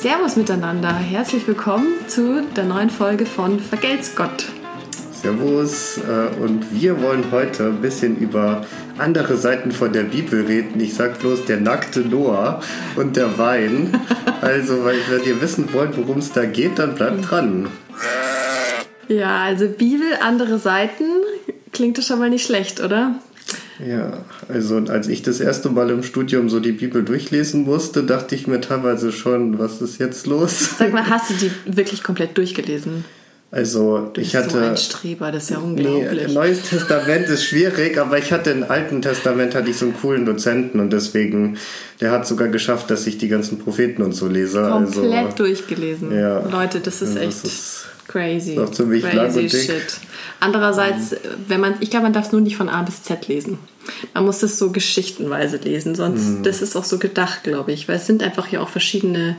Servus miteinander, herzlich willkommen zu der neuen Folge von Vergelt's Gott. Servus äh, und wir wollen heute ein bisschen über andere Seiten von der Bibel reden. Ich sag bloß der nackte Noah und der Wein. Also, weil wenn ihr wissen wollt, worum es da geht, dann bleibt dran. Ja, also Bibel, andere Seiten, klingt das schon mal nicht schlecht, oder? Ja, also als ich das erste Mal im Studium so die Bibel durchlesen musste, dachte ich mir teilweise schon, was ist jetzt los? Sag mal, hast du die wirklich komplett durchgelesen? Also Du ich hatte. so ein Streber, das ist ja unglaublich. Nee, Neues Testament ist schwierig, aber ich hatte im Alten Testament hatte ich so einen coolen Dozenten und deswegen, der hat sogar geschafft, dass ich die ganzen Propheten und so lese. komplett also, durchgelesen. Ja. Leute, das ist Ja, echt das ist crazy. auch ziemlich crazy lang und dick. shit. Andererseits, wenn man, ich glaube, man darf es nur nicht von A bis Z lesen. Man muss es so geschichtenweise lesen, sonst, Mhm. das ist auch so gedacht, glaube ich, weil es sind einfach hier auch verschiedene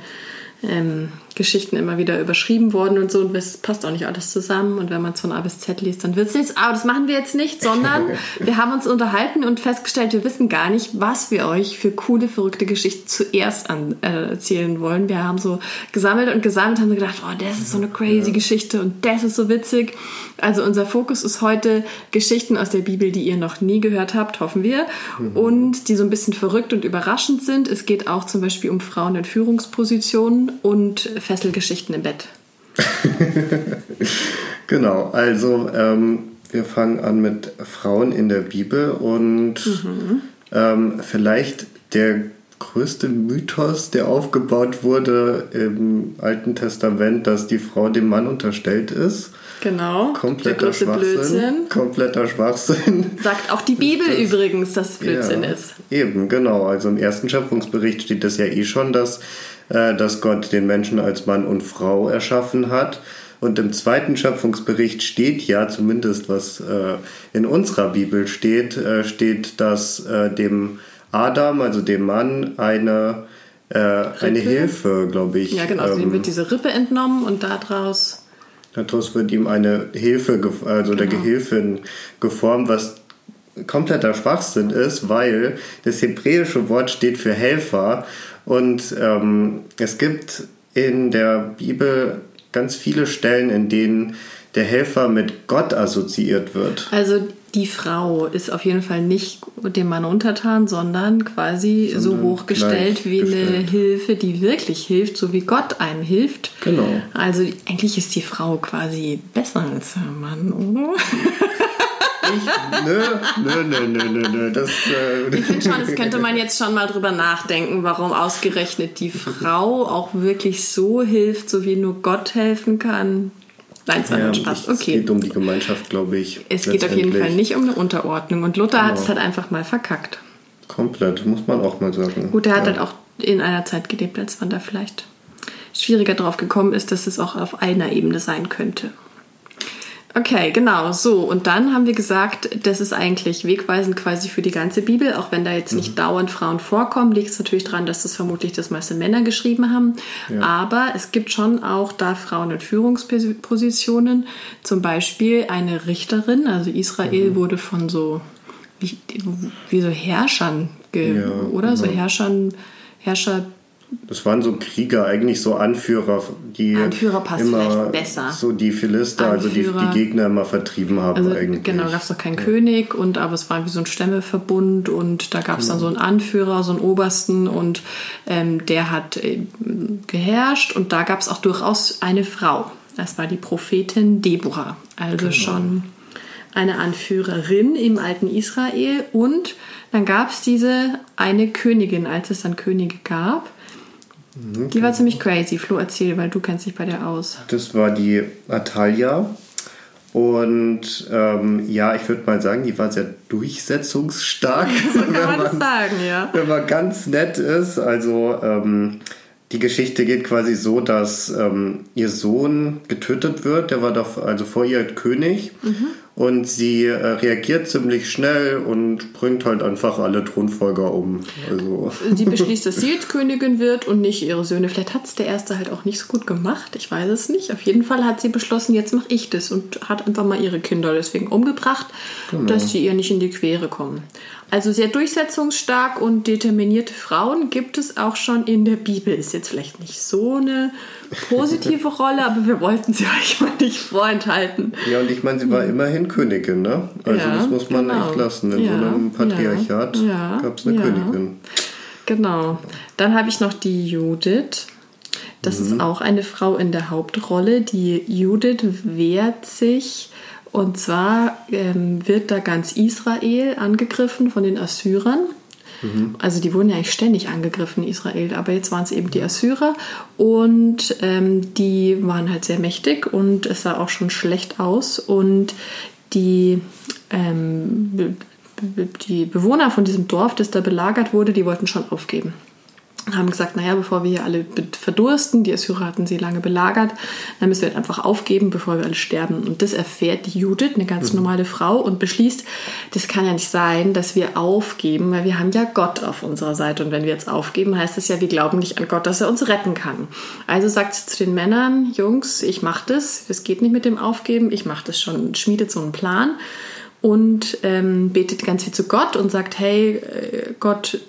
ähm, Geschichten immer wieder überschrieben worden und so und es passt auch nicht alles zusammen und wenn man es von A bis Z liest, dann wird es nichts. Aber das machen wir jetzt nicht, sondern wir haben uns unterhalten und festgestellt, wir wissen gar nicht, was wir euch für coole, verrückte Geschichten zuerst an, äh, erzählen wollen. Wir haben so gesammelt und gesammelt, haben gedacht, oh, das ist so eine crazy Geschichte und das ist so witzig. Also unser Fokus ist heute Geschichten aus der Bibel, die ihr noch nie gehört habt, hoffen wir, und die so ein bisschen verrückt und überraschend sind. Es geht auch zum Beispiel um Frauen in Führungspositionen und Fesselgeschichten im Bett. Genau, also ähm, wir fangen an mit Frauen in der Bibel und Mhm. ähm, vielleicht der größte Mythos, der aufgebaut wurde im Alten Testament, dass die Frau dem Mann unterstellt ist. Genau. Kompletter Schwachsinn. Blödsinn. Kompletter Schwachsinn. Sagt auch die Bibel übrigens, dass es Blödsinn Ja, ist. Eben, genau. Also im ersten Schöpfungsbericht steht das ja eh schon, dass, dass Gott den Menschen als Mann und Frau erschaffen hat. Und im zweiten Schöpfungsbericht steht ja, zumindest was äh, in unserer Bibel steht, äh, steht, dass äh, dem Adam, also dem Mann, eine, äh, eine Hilfe, glaube ich. Ja, genau. Also ihm ähm, wird diese Rippe entnommen und daraus. Daraus wird ihm eine Hilfe, also der Genau. Gehilfin geformt, was kompletter Schwachsinn ist, weil das hebräische Wort steht für Helfer und ähm, es gibt in der Bibel ganz viele Stellen, in denen der Helfer mit Gott assoziiert wird. Also die Frau ist auf jeden Fall nicht dem Mann untertan, sondern quasi so Sondern hochgestellt wie eine. Hilfe, die wirklich hilft, so wie Gott einem hilft. Genau. Also eigentlich ist die Frau quasi besser als der Mann, oder? Ich, nö, nö, nö, nö, nö, nö. Das, äh, Ich finde schon, das könnte man jetzt schon mal drüber nachdenken, warum ausgerechnet die Frau auch wirklich so hilft, so wie nur Gott helfen kann. Nein, es war ja, Spaß. Es Okay. geht um die Gemeinschaft, glaube ich. Es geht auf jeden. Fall nicht um eine Unterordnung. Und Luther hat es Genau. halt einfach mal verkackt. Komplett, muss man auch mal sagen. Gut, er hat ja. halt auch in einer Zeit gelebt, als man da vielleicht schwieriger drauf gekommen ist, dass es auch auf einer Ebene sein könnte. Okay, genau, so. Und dann haben wir gesagt, das ist eigentlich wegweisend quasi für die ganze Bibel, auch wenn da jetzt Mhm. nicht dauernd Frauen vorkommen, liegt es natürlich daran, dass das vermutlich das meiste Männer geschrieben haben. Aber es gibt schon auch da Frauen in Führungspositionen, zum Beispiel eine Richterin, also Mhm. Israel wurde von so, wie, wie so Herrschern, ge, Ja, oder? So genau. Herrschern, Herrscher Das waren so Krieger, eigentlich so Anführer, die Anführer passt immer vielleicht besser. so die Philister, also die, Anführer. die Gegner immer vertrieben haben Also eigentlich. genau, gab es doch keinen König und aber es war wie so ein Stämmeverbund und da gab es Genau. dann so einen Anführer, so einen Obersten und ähm, der hat äh, geherrscht und da gab es auch durchaus eine Frau. Das war die Prophetin Deborah, also Genau. schon eine Anführerin im alten Israel und dann gab es diese eine Königin, als es dann Könige gab. Die war ziemlich crazy. Flo, erzähl, weil du kennst dich bei der aus. Das war die Atalia. Und ähm, ja, ich würde mal sagen, die war sehr durchsetzungsstark. So kann man das sagen, ja. wenn man ganz nett ist. Also ähm, die Geschichte geht quasi so, dass ähm, ihr Sohn getötet wird. Der war doch also vor ihr König. Und sie äh, reagiert ziemlich schnell und bringt halt einfach alle Thronfolger um. Also Sie beschließt, dass sie jetzt Königin wird und nicht ihre Söhne. Vielleicht hat es der erste halt auch nicht so gut gemacht. Ich weiß es nicht. Auf jeden Fall hat sie beschlossen, jetzt mache ich das und hat einfach mal ihre Kinder deswegen umgebracht, dass sie ihr nicht in die Quere kommen. Also sehr durchsetzungsstark und determinierte Frauen gibt es auch schon in der Bibel. Ist jetzt vielleicht nicht so eine positive Rolle, aber wir wollten sie euch mal nicht vorenthalten. Ja, und ich meine, sie war immerhin Königin, ne? Also ja, das muss man genau. echt lassen. In ja, so einem Patriarchat ja, gab es eine Königin. Genau. Dann habe ich noch die Judith. Das mhm. ist auch eine Frau in der Hauptrolle. Die Judith wehrt sich und zwar ähm, wird da ganz Israel angegriffen von den Assyrern. Mhm. Also die wurden ja eigentlich ständig angegriffen, Israel, aber jetzt waren es eben die Assyrer und ähm, die waren halt sehr mächtig und es sah auch schon schlecht aus und die ähm, die Bewohner von diesem Dorf, das da belagert wurde, die wollten schon aufgeben haben gesagt, naja, bevor wir hier alle verdursten, die Assyrer hatten sie lange belagert, dann müssen wir halt einfach aufgeben, bevor wir alle sterben. Und das erfährt die Judith, eine ganz mhm. normale Frau, und beschließt, das kann ja nicht sein, dass wir aufgeben, weil wir haben ja Gott auf unserer Seite. Und wenn wir jetzt aufgeben, heißt das ja, wir glauben nicht an Gott, dass er uns retten kann. Also sagt sie zu den Männern, Jungs, ich mach das, es geht nicht mit dem Aufgeben, ich mach das schon, schmiedet so einen Plan und ähm, betet ganz viel zu Gott und sagt, hey äh, Gott,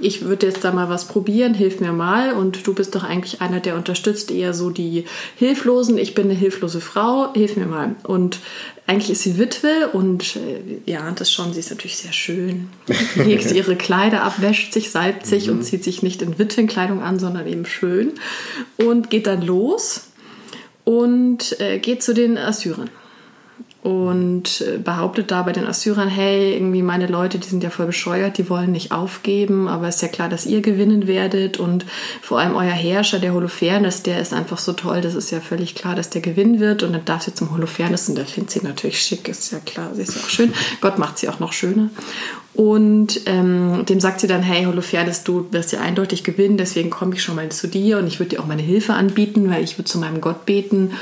ich würde jetzt da mal was probieren, hilf mir mal. Und du bist doch eigentlich einer, der unterstützt eher so die Hilflosen. Ich bin eine hilflose Frau, hilf mir mal. Und eigentlich ist sie Witwe und äh, ja, das schon, sie ist natürlich sehr schön. Legt ihre Kleider ab, wäscht sich, salbt sich mhm. und zieht sich nicht in Witwenkleidung an, sondern eben schön. Und geht dann los und äh, geht zu den Assyrern und äh, behauptet da bei den Assyrern, hey, irgendwie meine Leute, die sind ja voll bescheuert, die wollen nicht aufgeben, aber ist ja klar, dass ihr gewinnen werdet und vor allem euer Herrscher, der Holofernes, der ist einfach so toll, das ist ja völlig klar, dass der gewinnen wird und dann darf sie zum Holofernes und der findet sie natürlich schick, ist ja klar, sie ist ja auch schön, Gott macht sie auch noch schöner und ähm, dem sagt sie dann, hey Holofernes, du wirst ja eindeutig gewinnen, deswegen komme ich schon mal zu dir und ich würde dir auch meine Hilfe anbieten, weil ich würde zu meinem Gott beten.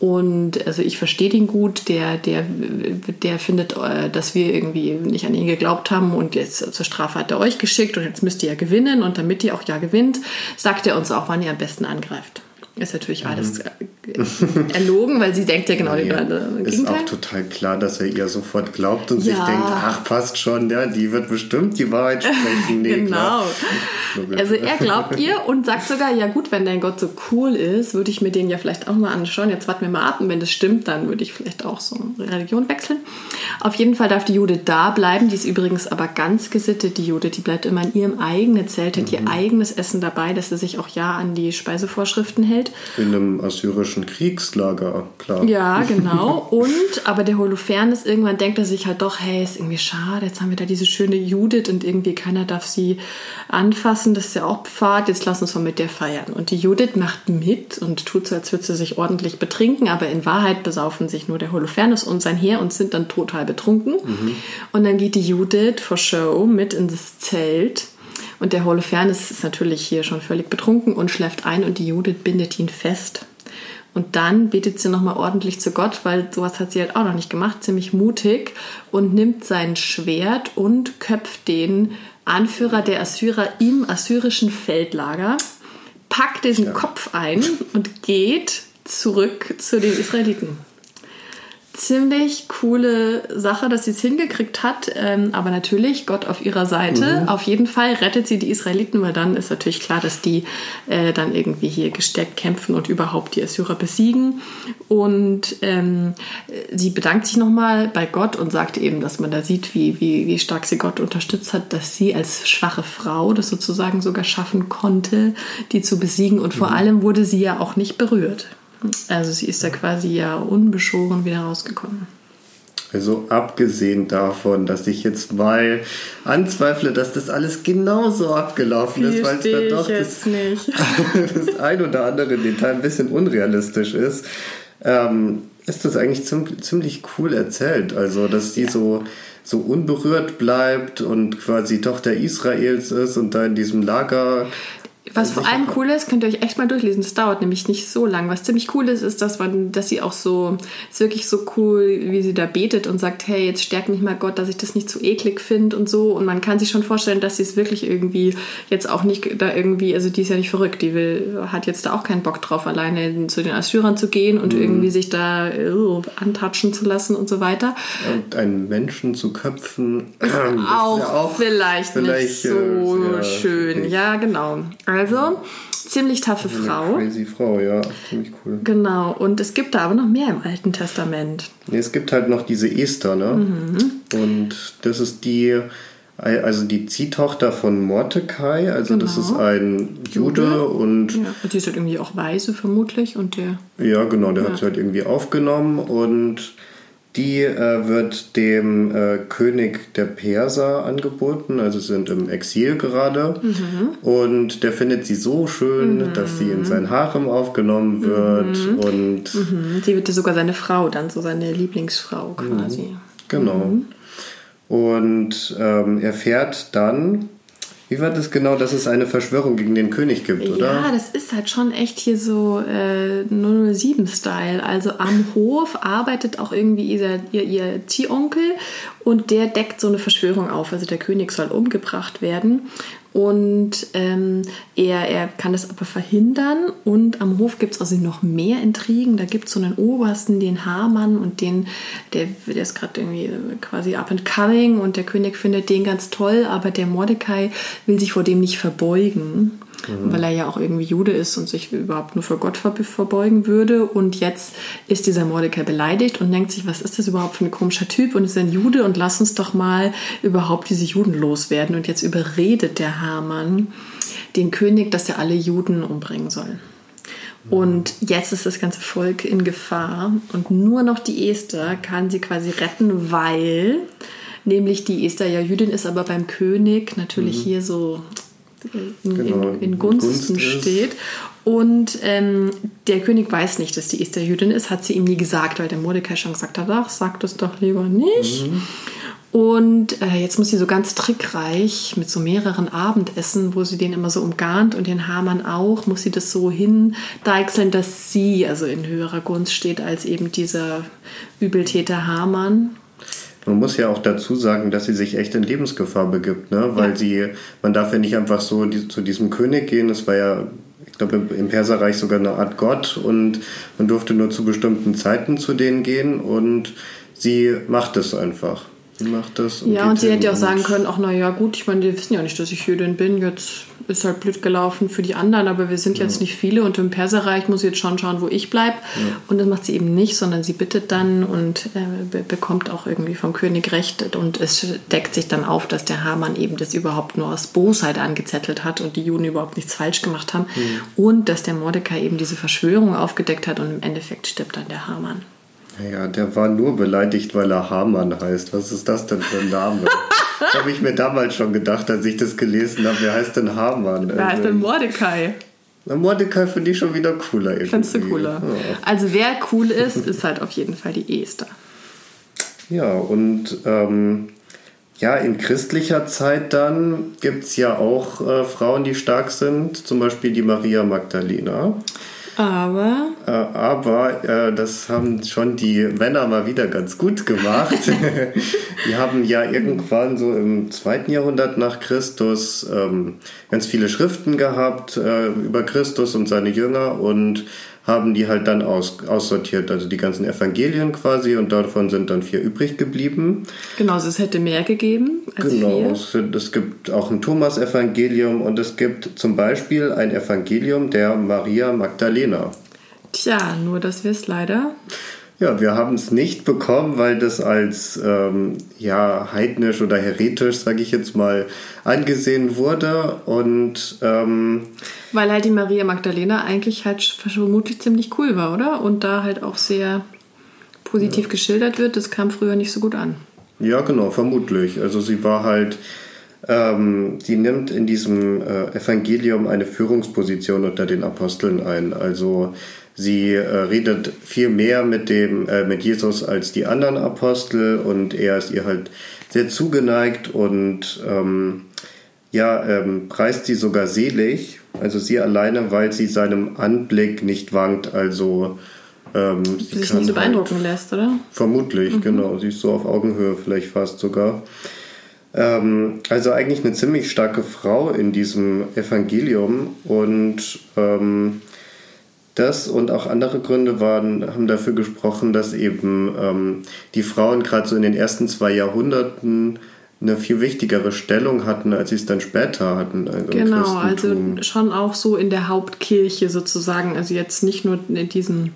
Und also ich verstehe den gut, der, der, der findet, äh, dass wir irgendwie nicht an ihn geglaubt haben und jetzt zur Strafe hat er euch geschickt und jetzt müsst ihr ja gewinnen und damit ihr auch ja gewinnt, sagt er uns auch, wann ihr am besten angreift. Ist natürlich alles mhm. erlogen, weil sie denkt ja genau ja, den Ist auch total klar, dass er ihr sofort glaubt und ja. sich denkt, ach, passt schon, ja, die wird bestimmt die Wahrheit sprechen. Nee, genau. Also er glaubt ihr und sagt sogar, ja gut, wenn dein Gott so cool ist, würde ich mir den ja vielleicht auch mal anschauen. Jetzt warten wir mal ab und wenn das stimmt, dann würde ich vielleicht auch so eine Religion wechseln. Auf jeden Fall darf die Jude da bleiben. Die ist übrigens aber ganz gesittet, die Jude. Die bleibt immer in ihrem eigenen Zelt, hat mhm. ihr eigenes Essen dabei, dass sie sich auch ja an die Speisevorschriften hält. Welt. In einem assyrischen Kriegslager, klar. Ja, genau. Und, aber der Holofernes irgendwann denkt er sich halt doch, hey, ist irgendwie schade, jetzt haben wir da diese schöne Judith und irgendwie keiner darf sie anfassen, das ist ja auch Pfad, jetzt lass uns mal mit der feiern. Und die Judith macht mit und tut so, als würde sie sich ordentlich betrinken, aber in Wahrheit besaufen sich nur der Holofernes und sein Heer und sind dann total betrunken. Mhm. Und dann geht die Judith for show mit in das Zelt und der Holofernes ist natürlich hier schon völlig betrunken und schläft ein und die Judith bindet ihn fest. Und dann betet sie nochmal ordentlich zu Gott, weil sowas hat sie halt auch noch nicht gemacht, ziemlich mutig und nimmt sein Schwert und köpft den Anführer der Assyrer im assyrischen Feldlager, packt diesen ja. Kopf ein und geht zurück zu den Israeliten ziemlich coole Sache, dass sie es hingekriegt hat. Ähm, aber natürlich, Gott auf ihrer Seite. Mhm. Auf jeden Fall rettet sie die Israeliten, weil dann ist natürlich klar, dass die äh, dann irgendwie hier gesteckt kämpfen und überhaupt die Assyrer besiegen. Und ähm, sie bedankt sich nochmal bei Gott und sagt eben, dass man da sieht, wie, wie, wie stark sie Gott unterstützt hat, dass sie als schwache Frau das sozusagen sogar schaffen konnte, die zu besiegen. Und vor mhm. allem wurde sie ja auch nicht berührt. Also sie ist da quasi ja unbeschoren wieder rausgekommen. Also abgesehen davon, dass ich jetzt mal anzweifle, dass das alles genauso abgelaufen ist, weil es dann doch das, das, ein oder andere Detail ein bisschen unrealistisch ist, ähm, ist das eigentlich ziemlich cool erzählt. Also, dass die so, so unberührt bleibt und quasi Tochter Israels ist und da in diesem Lager Was vor allem cool ist, könnt ihr euch echt mal durchlesen. Das dauert nämlich nicht so lang. Was ziemlich cool ist, ist, dass, man, dass sie auch so, ist wirklich so cool, wie sie da betet und sagt, hey, jetzt stärkt mich mal Gott, dass ich das nicht zu eklig finde und so. Und man kann sich schon vorstellen, dass sie es wirklich irgendwie jetzt auch nicht da irgendwie, also die ist ja nicht verrückt, die will, hat jetzt da auch keinen Bock drauf, alleine zu den Assyrern zu gehen und mhm. irgendwie sich da uh, antatschen zu lassen und so weiter. Und einen Menschen zu köpfen. auch, ja auch, vielleicht, vielleicht nicht so äh, schön. Ja, genau. Also, ziemlich taffe Frau. Crazy Frau, ja, ziemlich cool. Genau, und es gibt da aber noch mehr im Alten Testament. Es gibt halt noch diese Esther, ne? Mhm. Und das ist die, also die Ziehtochter von Mordecai, also genau. das ist ein Jude, Jude. und. Ja, und die ist halt irgendwie auch weise vermutlich und der. Ja, genau, der ja. hat sie halt irgendwie aufgenommen und die äh, wird dem äh, König der Perser angeboten, also sind im Exil gerade. Mhm. Und der findet sie so schön, mhm. dass sie in sein Harem aufgenommen wird. Mhm. Und mhm. sie wird sogar seine Frau, dann so seine Lieblingsfrau quasi. Mhm. Genau. Mhm. Und ähm, er fährt dann wie war das genau, dass es eine Verschwörung gegen den König gibt, oder? Ja, das ist halt schon echt hier so äh, 007-Style. Also am Hof arbeitet auch irgendwie ihr, ihr, ihr Ziehonkel und der deckt so eine Verschwörung auf. Also der König soll umgebracht werden und ähm, er, er kann das aber verhindern. Und am Hof gibt es also noch mehr Intrigen. Da gibt es so einen Obersten, den Hamann und den, der, der ist gerade irgendwie quasi up and coming und der König findet den ganz toll, aber der Mordecai will sich vor dem nicht verbeugen mhm. weil er ja auch irgendwie Jude ist und sich überhaupt nur für Gott verbeugen würde. Und jetzt ist dieser Mordecai beleidigt und denkt sich, was ist das überhaupt für ein komischer Typ und ist ein Jude und lass uns doch mal überhaupt diese Juden loswerden. Und jetzt überredet der Hamann den König, dass er alle Juden umbringen soll. Und jetzt ist das ganze Volk in Gefahr und nur noch die Esther kann sie quasi retten, weil nämlich die Esther ja Jüdin ist, aber beim König natürlich mhm. hier so in, genau, in, in Gunsten Gunst steht. Und ähm, der König weiß nicht, dass die Esther Jüdin ist, hat sie ihm nie gesagt, weil der Mordecai schon gesagt hat, ach, sag das doch lieber nicht. Mhm. Und äh, jetzt muss sie so ganz trickreich mit so mehreren Abendessen, wo sie den immer so umgarnt und den Hamann auch, muss sie das so hindeichseln, dass sie also in höherer Gunst steht als eben dieser Übeltäter Hamann. Man muss ja auch dazu sagen, dass sie sich echt in Lebensgefahr begibt, ne? weil ja. sie, man darf ja nicht einfach so die, zu diesem König gehen. Es war ja, ich glaube, im Perserreich sogar eine Art Gott und man durfte nur zu bestimmten Zeiten zu denen gehen und sie macht es einfach. Sie macht das. Und ja, und sie hätte ja auch sagen können, ach naja, gut, ich meine, die wissen ja nicht, dass ich Jüdin bin, jetzt ist halt blöd gelaufen für die anderen, aber wir sind jetzt nicht viele und im Perserreich muss ich jetzt schon schauen, wo ich bleibe. Ja. Und das macht sie eben nicht, sondern sie bittet dann und äh, bekommt auch irgendwie vom König Recht und es deckt sich dann auf, dass der Hamann eben das überhaupt nur aus Bosheit angezettelt hat und die Juden überhaupt nichts falsch gemacht haben mhm. und dass der Mordecai eben diese Verschwörung aufgedeckt hat und im Endeffekt stirbt dann der Hamann. Naja, der war nur beleidigt, weil er Hamann heißt. Was ist das denn für ein Name? das habe ich mir damals schon gedacht, als ich das gelesen habe. Wer heißt denn Hamann? Wer heißt denn Mordecai? Na, Mordecai finde ich schon wieder cooler. Irgendwie. Findest du cooler? Ja. Also wer cool ist, ist halt auf jeden Fall die Esther. Ja, und ähm, ja, in christlicher Zeit dann gibt es ja auch äh, Frauen, die stark sind, zum Beispiel die Maria Magdalena. Aber. Äh, aber äh, das haben schon die Männer mal wieder ganz gut gemacht. die haben ja irgendwann so im zweiten Jahrhundert nach Christus ähm, ganz viele Schriften gehabt äh, über Christus und seine Jünger und haben die halt dann aus, aussortiert, also die ganzen Evangelien quasi und davon sind dann vier übrig geblieben. Genau, also es hätte mehr gegeben als genau, vier. Genau, es gibt auch ein Thomas-Evangelium und es gibt zum Beispiel ein Evangelium der Maria Magdalena. Tja, nur dass wir es leider ja, wir haben es nicht bekommen, weil das als ähm, ja, heidnisch oder heretisch, sage ich jetzt mal, angesehen wurde. Und ähm, weil halt die Maria Magdalena eigentlich halt vermutlich ziemlich cool war, oder? Und da halt auch sehr positiv ja. geschildert wird. Das kam früher nicht so gut an. Ja, genau, vermutlich. Also sie war halt ähm, sie nimmt in diesem äh, Evangelium eine Führungsposition unter den Aposteln ein. Also Sie äh, redet viel mehr mit dem äh, mit Jesus als die anderen Apostel und er ist ihr halt sehr zugeneigt und ähm, ja ähm, preist sie sogar selig, Also sie alleine, weil sie seinem Anblick nicht wankt, also ähm, sie Sich nicht so beeindrucken halt, lässt, oder? Vermutlich, mhm. genau. Sie ist so auf Augenhöhe vielleicht fast sogar. Ähm, also eigentlich eine ziemlich starke Frau in diesem Evangelium und ähm, das und auch andere Gründe waren, haben dafür gesprochen, dass eben ähm, die Frauen gerade so in den ersten zwei Jahrhunderten eine viel wichtigere Stellung hatten, als sie es dann später hatten. Also genau, also schon auch so in der Hauptkirche sozusagen. Also jetzt nicht nur in diesem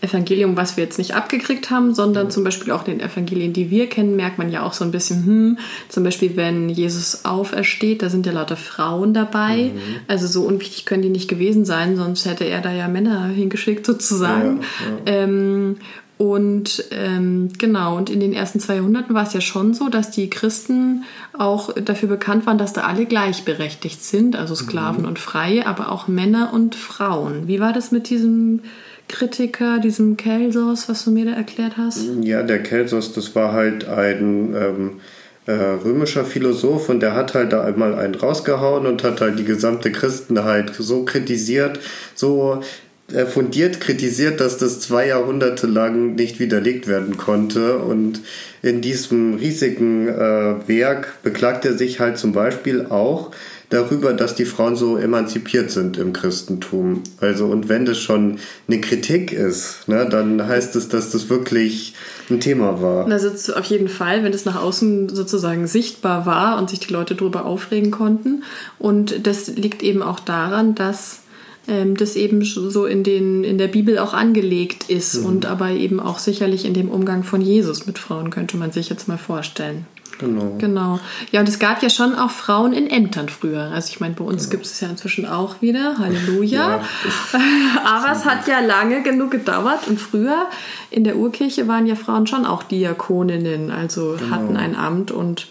Evangelium, was wir jetzt nicht abgekriegt haben, sondern ja. zum Beispiel auch in den Evangelien, die wir kennen, merkt man ja auch so ein bisschen, hm, zum Beispiel, wenn Jesus aufersteht, da sind ja lauter Frauen dabei. Mhm. Also so unwichtig können die nicht gewesen sein, sonst hätte er da ja Männer hingeschickt sozusagen. Ja, ja. Ähm, und ähm, genau, und in den ersten zwei Jahrhunderten war es ja schon so, dass die Christen auch dafür bekannt waren, dass da alle gleichberechtigt sind, also Sklaven mhm. und Freie, aber auch Männer und Frauen. Wie war das mit diesem Kritiker, diesem Kelsos, was du mir da erklärt hast? Ja, der Kelsos, das war halt ein ähm, äh, römischer Philosoph und der hat halt da einmal einen rausgehauen und hat halt die gesamte Christenheit so kritisiert, so fundiert kritisiert, dass das zwei Jahrhunderte lang nicht widerlegt werden konnte. Und in diesem riesigen äh, Werk beklagt er sich halt zum Beispiel auch darüber, dass die Frauen so emanzipiert sind im Christentum. Also, und wenn das schon eine Kritik ist, ne, dann heißt es, dass das wirklich ein Thema war. Also auf jeden Fall, wenn es nach außen sozusagen sichtbar war und sich die Leute darüber aufregen konnten. Und das liegt eben auch daran, dass ähm, das eben so in, den, in der Bibel auch angelegt ist mhm. und aber eben auch sicherlich in dem Umgang von Jesus mit Frauen, könnte man sich jetzt mal vorstellen. Genau. Genau. Ja, und es gab ja schon auch Frauen in Ämtern früher. Also ich meine, bei uns genau. gibt es ja inzwischen auch wieder. Halleluja. Ja, Aber es hat ja lange genug gedauert. Und früher in der Urkirche waren ja Frauen schon auch Diakoninnen, also genau. hatten ein Amt und,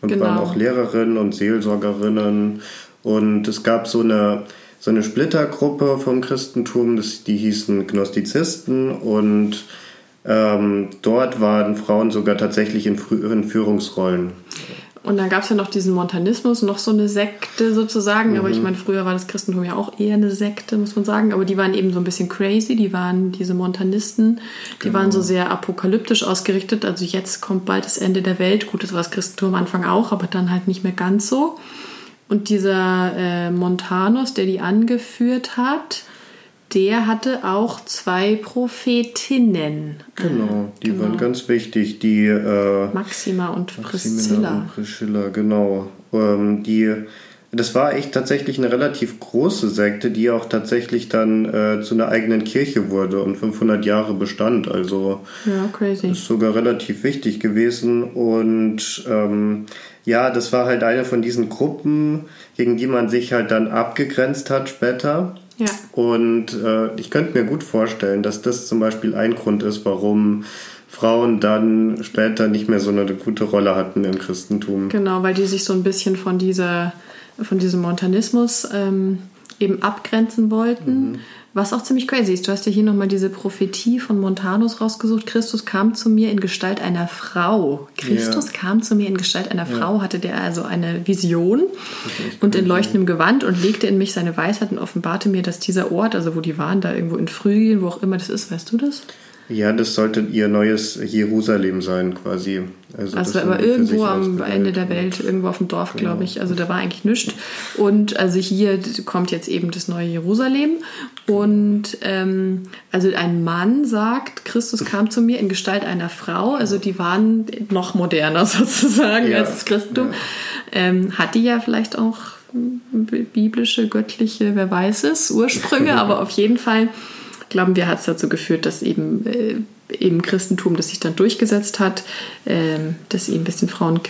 und genau. waren auch Lehrerinnen und Seelsorgerinnen. Und es gab so eine so eine Splittergruppe vom Christentum, das, die hießen Gnostizisten und ähm, dort waren Frauen sogar tatsächlich in früheren Führungsrollen. Und dann gab es ja noch diesen Montanismus, noch so eine Sekte sozusagen. Mhm. Aber ich mhm. meine, früher war das Christentum ja auch eher eine Sekte, muss man sagen. Aber die waren eben so ein bisschen crazy. Die waren diese Montanisten, die genau. waren so sehr apokalyptisch ausgerichtet. Also jetzt kommt bald das Ende der Welt. Gut, das war das Christentum am Anfang auch, aber dann halt nicht mehr ganz so. Und dieser äh, Montanus, der die angeführt hat, der hatte auch zwei Prophetinnen. Genau, die genau. waren ganz wichtig. Die äh, Maxima und Priscilla. und Priscilla, genau. Ähm, die, das war echt tatsächlich eine relativ große Sekte, die auch tatsächlich dann äh, zu einer eigenen Kirche wurde und 500 Jahre bestand. Also ja, crazy. ist sogar relativ wichtig gewesen. Und ähm, ja, das war halt eine von diesen Gruppen, gegen die man sich halt dann abgegrenzt hat später. Ja. Und äh, ich könnte mir gut vorstellen, dass das zum Beispiel ein Grund ist, warum Frauen dann später nicht mehr so eine gute Rolle hatten im Christentum. Genau, weil die sich so ein bisschen von dieser, von diesem Montanismus ähm, eben abgrenzen wollten. Mhm. Was auch ziemlich crazy ist, du hast ja hier nochmal diese Prophetie von Montanus rausgesucht. Christus kam zu mir in Gestalt einer Frau. Christus ja. kam zu mir in Gestalt einer ja. Frau, hatte der also eine Vision und in leuchtendem Gewand und legte in mich seine Weisheit und offenbarte mir, dass dieser Ort, also wo die waren, da irgendwo in Phrygien, wo auch immer das ist, weißt du das? Ja, das sollte ihr neues Jerusalem sein, quasi. Also, also aber irgendwo am Ende der Welt, irgendwo auf dem Dorf, genau. glaube ich. Also da war eigentlich nichts. Und also hier kommt jetzt eben das neue Jerusalem. Und ähm, also ein Mann sagt, Christus kam zu mir in Gestalt einer Frau. Also die waren noch moderner sozusagen ja. als das Christentum. Ja. Ähm, hat die ja vielleicht auch biblische, göttliche, wer weiß es, Ursprünge, aber auf jeden Fall glauben wir, hat es dazu geführt, dass eben äh, im Christentum, das sich dann durchgesetzt hat, äh, dass eben ein bisschen Frauen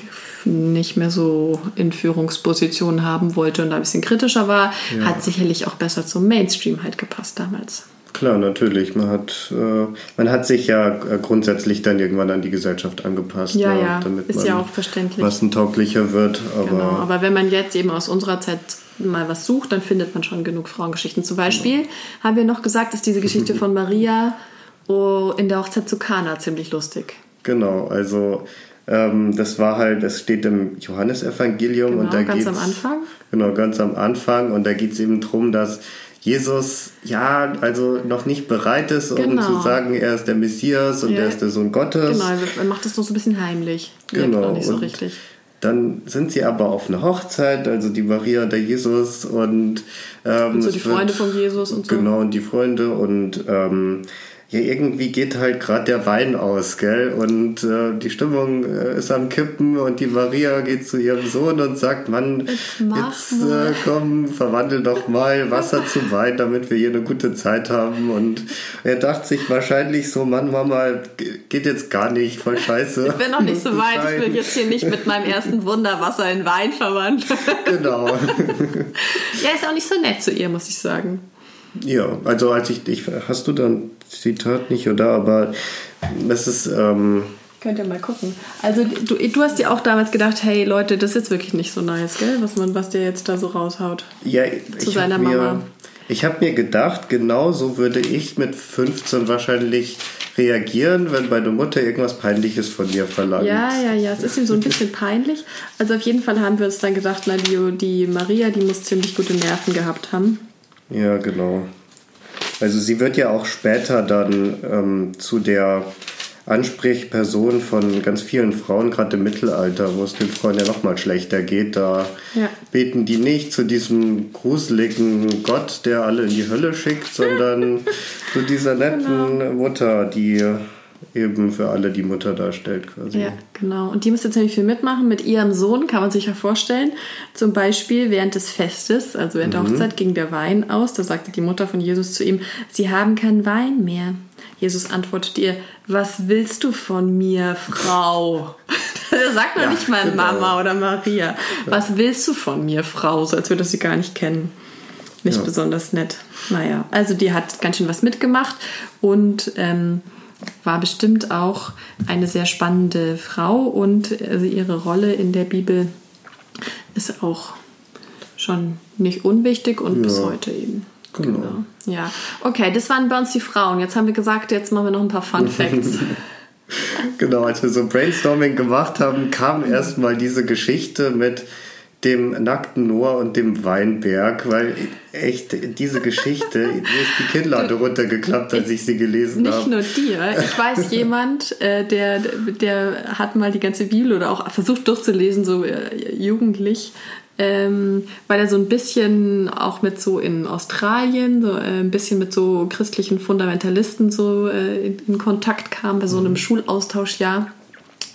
nicht mehr so in Führungspositionen haben wollte und da ein bisschen kritischer war, ja. hat sicherlich auch besser zum Mainstream halt gepasst damals. Klar, natürlich. Man hat, äh, man hat sich ja äh, grundsätzlich dann irgendwann an die Gesellschaft angepasst. Ja, ne, ja, damit ist ja auch verständlich. Massentauglicher wird. Aber, genau, aber wenn man jetzt eben aus unserer Zeit mal was sucht, dann findet man schon genug Frauengeschichten. Zum Beispiel genau. haben wir noch gesagt, ist diese Geschichte von Maria oh, in der Hochzeit zu Kana ziemlich lustig. Genau, also äh, ähm, das war halt, das steht im Johannesevangelium Genau, und da ganz am Anfang. Genau, ganz am Anfang und da geht es eben darum, dass Jesus ja also noch nicht bereit ist, um Genau. zu sagen, er ist der Messias und Ja. er ist der Sohn Gottes. Genau, er macht das noch so ein bisschen heimlich. Genau, nicht so und richtig. Dann sind sie aber auf einer Hochzeit, also die Maria, der Jesus und, ähm, Und so die Freunde von Jesus und so. Genau, und die Freunde und ähm, ja, irgendwie geht halt gerade der Wein aus, gell? Und äh, die Stimmung äh, ist am Kippen und die Maria geht zu ihrem Sohn und sagt, Mann, Jetzt jetzt mal." äh, komm, verwandel doch mal Wasser zu Wein, damit wir hier eine gute Zeit haben. Und er dachte sich wahrscheinlich so, Mann, Mama, geht jetzt gar nicht, voll scheiße. Ich bin noch nicht so weit. Ich will jetzt hier nicht mit meinem ersten Wunderwasser in Wein verwandeln. Genau. ja, ist auch nicht so nett zu ihr, muss ich sagen. Ja, also als ich, ich hast du dann Zitat nicht oder, aber das ist ähm, Könnt ihr mal gucken. Also du, du hast dir auch damals gedacht, hey Leute, das ist jetzt wirklich nicht so nice, gell? Was man, was der jetzt da so raushaut. ja Zu ich seiner hab mir, Mama. Ich habe mir gedacht, genau so würde ich mit 15 wahrscheinlich reagieren, wenn meine Mutter irgendwas Peinliches von mir verlangt. Ja, ja, ja, es ist ihm so ein bisschen peinlich. Also auf jeden Fall haben wir uns dann gedacht, na, die, die Maria, die muss ziemlich gute Nerven gehabt haben. Ja, genau. Also sie wird ja auch später dann ähm, zu der Ansprechperson von ganz vielen Frauen, gerade im Mittelalter, wo es den Frauen ja nochmal schlechter geht. Da Ja. beten die nicht zu diesem gruseligen Gott, der alle in die Hölle schickt, sondern zu dieser netten Genau. Mutter, die eben für alle die Mutter darstellt quasi. Ja, genau. Und die muss jetzt ziemlich viel mitmachen. Mit ihrem Sohn kann man sich ja vorstellen. Zum Beispiel während des Festes, also während der Hochzeit, ging der Wein aus. Da sagte die Mutter von Jesus zu ihm, Sie haben keinen Wein mehr. Jesus antwortet ihr, was willst du von mir, Frau? er sagt noch Ja, nicht mal genau. Mama oder Maria. Was willst du von mir, Frau? So als würde sie gar nicht kennen. Nicht Ja. besonders nett. Naja, also die hat ganz schön was mitgemacht und ähm, war bestimmt auch eine sehr spannende Frau und also ihre Rolle in der Bibel ist auch schon nicht unwichtig und bis Ja. heute eben. Genau. Ja, okay, das waren bei uns die Frauen. Jetzt haben wir gesagt, jetzt machen wir noch ein paar Fun Facts. Genau, als wir so Brainstorming gemacht haben, kam erstmal diese Geschichte mit dem nackten Noah und dem Weinberg, weil echt diese Geschichte, mir ist die Kinnlade runtergeklappt, als ich sie gelesen Nicht habe. nur dir. Ich weiß jemand, äh, der, der hat mal die ganze Bibel oder auch versucht durchzulesen, so äh, jugendlich, ähm, weil er so ein bisschen auch mit so in Australien, so äh, ein bisschen mit so christlichen Fundamentalisten so in, in Kontakt kam bei so einem Schulaustauschjahr.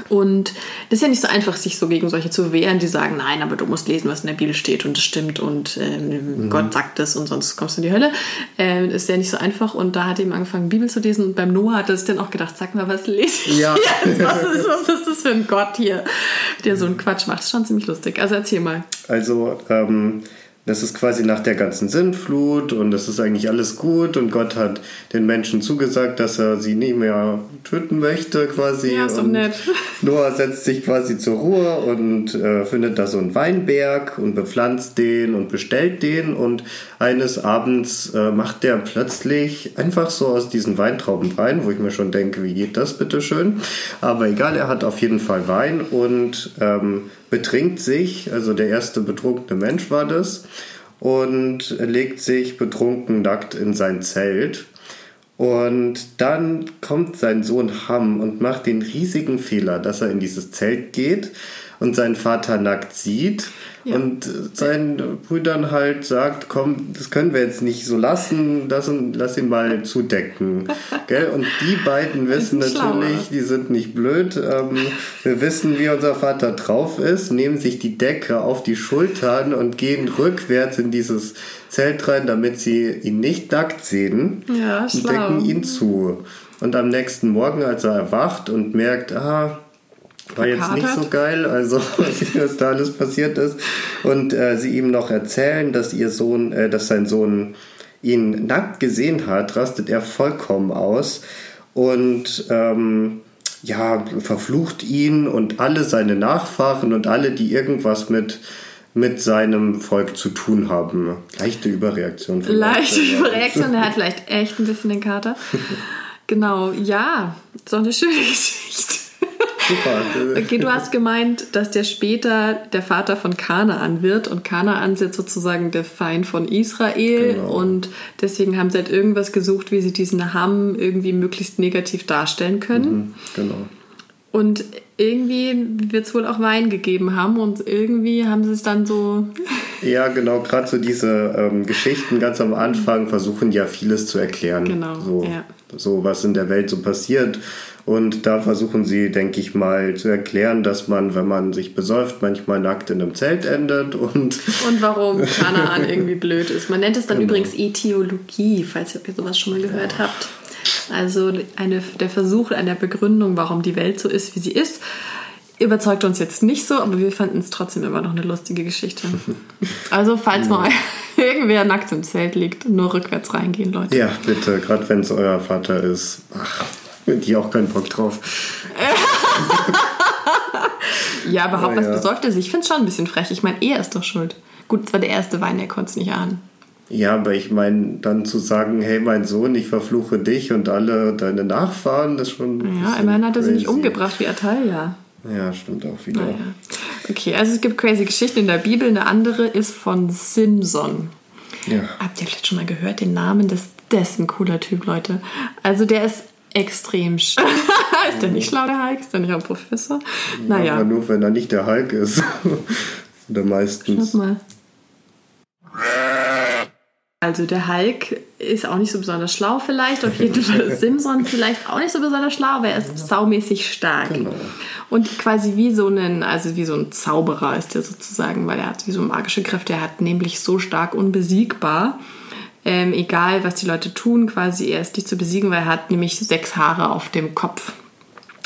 Und das ist ja nicht so einfach, sich so gegen solche zu wehren, die sagen, nein, aber du musst lesen, was in der Bibel steht und es stimmt und ähm, Gott sagt es und sonst kommst du in die Hölle. Ähm, ist ja nicht so einfach und da hat er eben angefangen, Bibel zu lesen und beim Noah hat er sich dann auch gedacht, sag mal, was lese ich Ja. jetzt? Was ist, was ist das für ein Gott hier, der so einen Quatsch macht? ist schon ziemlich lustig. Also erzähl mal. Also, ähm, das ist quasi nach der ganzen Sintflut und das ist eigentlich alles gut und Gott hat den Menschen zugesagt, dass er sie nie mehr töten möchte quasi. Ja, ist doch nett. Noah setzt sich quasi zur Ruhe und äh, findet da so einen Weinberg und bepflanzt den und bestellt den und eines Abends äh, macht der plötzlich einfach so aus diesen Weintrauben Wein, wo ich mir schon denke, wie geht das bitte schön? Aber egal, er hat auf jeden Fall Wein und ähm, betrinkt sich, also der erste betrunkene Mensch war das, und legt sich betrunken nackt in sein Zelt. Und dann kommt sein Sohn Ham und macht den riesigen Fehler, dass er in dieses Zelt geht und seinen Vater nackt sieht Ja. und seinen Brüdern halt sagt, komm, das können wir jetzt nicht so lassen, lass, ihn- lass ihn mal zudecken. Gell? Und die beiden wissen sind schlauer. natürlich, die sind nicht blöd, ähm, wir wissen, wie unser Vater drauf ist, nehmen sich die Decke auf die Schultern und gehen rückwärts in dieses Zelt rein, damit sie ihn nicht nackt sehen Ja, und decken ihn zu. Und am nächsten Morgen, als er erwacht und merkt, ah, war jetzt nicht so geil, also was da alles passiert ist, und äh, sie ihm noch erzählen, dass ihr Sohn, äh, dass sein Sohn ihn nackt gesehen hat, rastet er vollkommen aus und ähm, ja, verflucht ihn und alle seine Nachfahren und alle, die irgendwas mit mit seinem Volk zu tun haben. Leichte Überreaktion. Leichte Überreaktion, der hat vielleicht echt ein bisschen den Kater. Genau, ja, so eine schöne Geschichte. Super. Okay, du hast gemeint, dass der später der Vater von Kanaan wird und Kanaan ist jetzt sozusagen der Feind von Israel Genau. und deswegen haben sie halt irgendwas gesucht, wie sie diesen Hamm irgendwie möglichst negativ darstellen können. Genau. Und irgendwie wird es wohl auch Wein gegeben haben und irgendwie haben sie es dann so. Ja, genau, gerade so diese ähm, Geschichten ganz am Anfang versuchen ja vieles zu erklären. Genau, So, ja. so was in der Welt so passiert. Und da versuchen sie, denke ich mal, zu erklären, dass man, wenn man sich besäuft, manchmal nackt in einem Zelt endet und Und warum Kanaan irgendwie blöd ist. Man nennt es dann Genau. übrigens Etiologie, falls ihr sowas schon mal gehört habt. Also eine, der Versuch einer Begründung, warum die Welt so ist, wie sie ist, überzeugt uns jetzt nicht so, aber wir fanden es trotzdem immer noch eine lustige Geschichte. Also falls mal irgendwer nackt im Zelt liegt, nur rückwärts reingehen, Leute. ja, bitte, gerade wenn es euer Vater ist. Ach, die auch keinen Bock drauf. Ja, überhaupt, was ja. besäuft er sich? Ich finde es schon ein bisschen frech. Ich meine, er ist doch schuld. Gut, es war der erste Wein, er konnte es nicht ahnen. Ja, aber ich meine, dann zu sagen, hey, mein Sohn, ich verfluche dich und alle deine Nachfahren, das ist schon. Ja, immerhin hat er sie nicht umgebracht wie Atalia. Ja, stimmt auch wieder. Naja. Okay, also es gibt crazy Geschichten in der Bibel. Eine andere ist von Simson. Ja. Habt ihr vielleicht schon mal gehört, den Namen? Das, das ist ein cooler Typ, Leute. Also der ist extrem sch Ist der nicht schlau, der Hulk? Ist der nicht auch Professor? Aber Naja, nur, wenn er nicht der Hulk ist. Oder meistens. schau mal. Also der Hulk ist auch nicht so besonders schlau vielleicht. Auf jeden Fall Simson vielleicht auch nicht so besonders schlau, aber er ist saumäßig stark. Genau. Und quasi wie so ein, also wie so ein Zauberer ist er sozusagen, weil er hat wie so magische Kräfte. Er hat nämlich so stark unbesiegbar. Ähm, egal, was die Leute tun, quasi er ist nicht zu besiegen, weil er hat nämlich sechs Haare auf dem Kopf.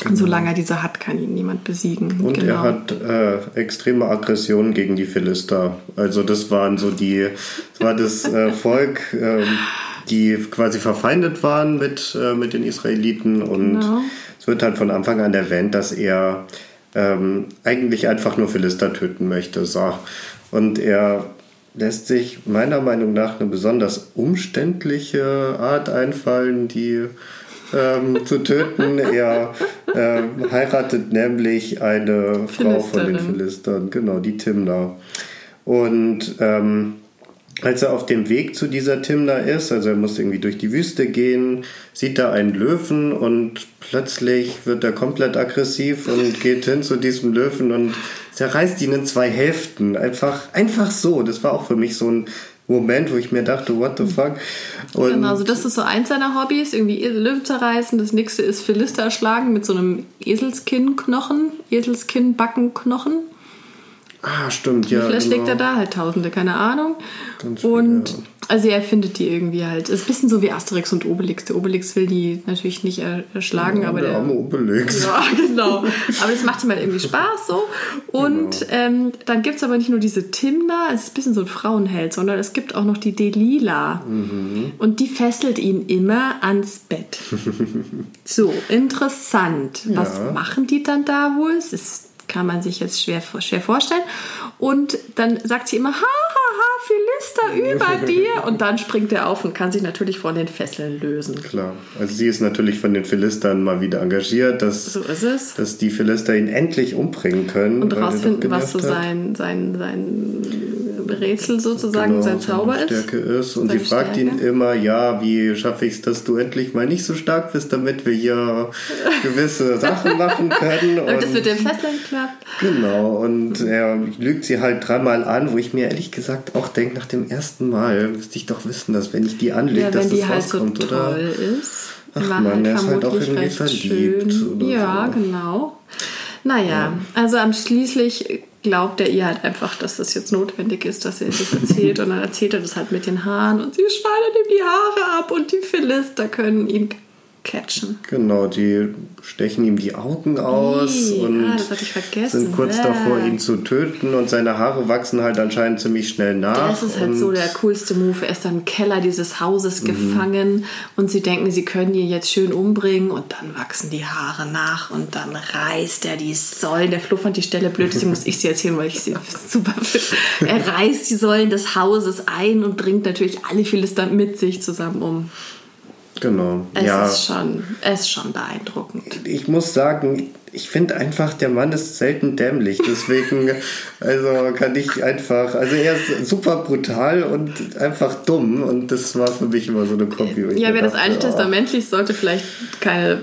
Und solange er diese hat, kann ihn niemand besiegen. Genau. Und genau. er hat äh, extreme Aggressionen gegen die Philister. Also das waren so die, das war das äh, Volk, ähm, die quasi verfeindet waren mit, äh, mit den Israeliten. Und Genau. es wird halt von Anfang an erwähnt, dass er ähm, eigentlich einfach nur Philister töten möchte. So. Und er lässt sich meiner Meinung nach eine besonders umständliche Art einfallen, die ähm, zu töten. Er ähm, heiratet nämlich eine Frau von den. Philistern, genau, die Timna. Und ähm, als er auf dem Weg zu dieser Timna ist, also er muss irgendwie durch die Wüste gehen, sieht er einen Löwen und plötzlich wird er komplett aggressiv und geht hin zu diesem Löwen und zerreißt ihn in zwei Hälften. Einfach, einfach so. Das war auch für mich so ein Moment, wo ich mir dachte, what the fuck? Und Genau, also das ist so eins seiner Hobbys, irgendwie Löwen zerreißen. Das nächste ist Philister erschlagen mit so einem Eselskinn-Knochen, Eselskinn-Backenknochen. ah, stimmt, ja. Vielleicht genau. legt er da halt Tausende, keine Ahnung. Ganz und. Also er findet die irgendwie halt. Ist ein bisschen so wie Asterix und Obelix. Der Obelix will die natürlich nicht er- erschlagen, aber der der. arme Obelix. Ja, genau. Aber das macht ihm halt irgendwie Spaß so. Und Genau. ähm, dann gibt es aber nicht nur diese Timna, es ist ein bisschen so ein Frauenheld, sondern es gibt auch noch die Delila. Mhm. Und die fesselt ihn immer ans Bett. so, interessant. Was Ja. machen die dann da wohl? Das ist, kann man sich jetzt schwer, schwer vorstellen. Und dann sagt sie immer, ha, ha, ha, Philister über dir. Und dann springt er auf und kann sich natürlich von den Fesseln lösen. Klar. Also sie ist natürlich von den Philistern mal wieder engagiert, dass, So ist es. dass die Philister ihn endlich umbringen können. und rausfinden, was so sein, sein, sein Rätsel sozusagen, Genau, sein Zauber ist. Stärke ist. Und sie fragt ihn Stärke. immer, ja, wie schaffe ich es, dass du endlich mal nicht so stark bist, damit wir hier gewisse Sachen machen können. Und das mit dem Fesseln klappt. Genau, und er lügt sie halt dreimal an, wo ich mir ehrlich gesagt auch denke, nach dem ersten Mal müsste ich doch wissen, dass wenn ich die anlege, Ja, dass das halt so rauskommt, toll oder? ist. Ach war Mann, er ist halt auch irgendwie verliebt Ja, so. genau. Naja, also am schließlich glaubt er ihr halt einfach, dass das jetzt notwendig ist, dass er das erzählt. und dann erzählt er das halt mit den Haaren und sie schneidet ihm die Haare ab und die Philister können ihn catchen. Genau, die stechen ihm die Augen aus Ih, und ah, sind kurz Bäh. davor, ihn zu töten und seine Haare wachsen halt anscheinend ziemlich schnell nach. Das ist halt so der coolste Move. Er ist dann im Keller dieses Mhm. Hauses gefangen und sie denken, sie können ihn jetzt schön umbringen und dann wachsen die Haare nach und dann reißt er die Säulen. Der Flo fand die Stelle blöd, deswegen muss ich sie erzählen, weil ich sie super finde. Er reißt die Säulen des Hauses ein und bringt natürlich alle Philister mit sich zusammen um. Genau. Es, ja. ist schon, es ist schon beeindruckend. Ich muss sagen, ich finde einfach, der Mann ist selten dämlich. Deswegen, also kann ich einfach, also er ist super brutal und einfach dumm. Und das war für mich immer so eine Kombi. Ja, wer das dachte, Alte oh. Sollte vielleicht keine,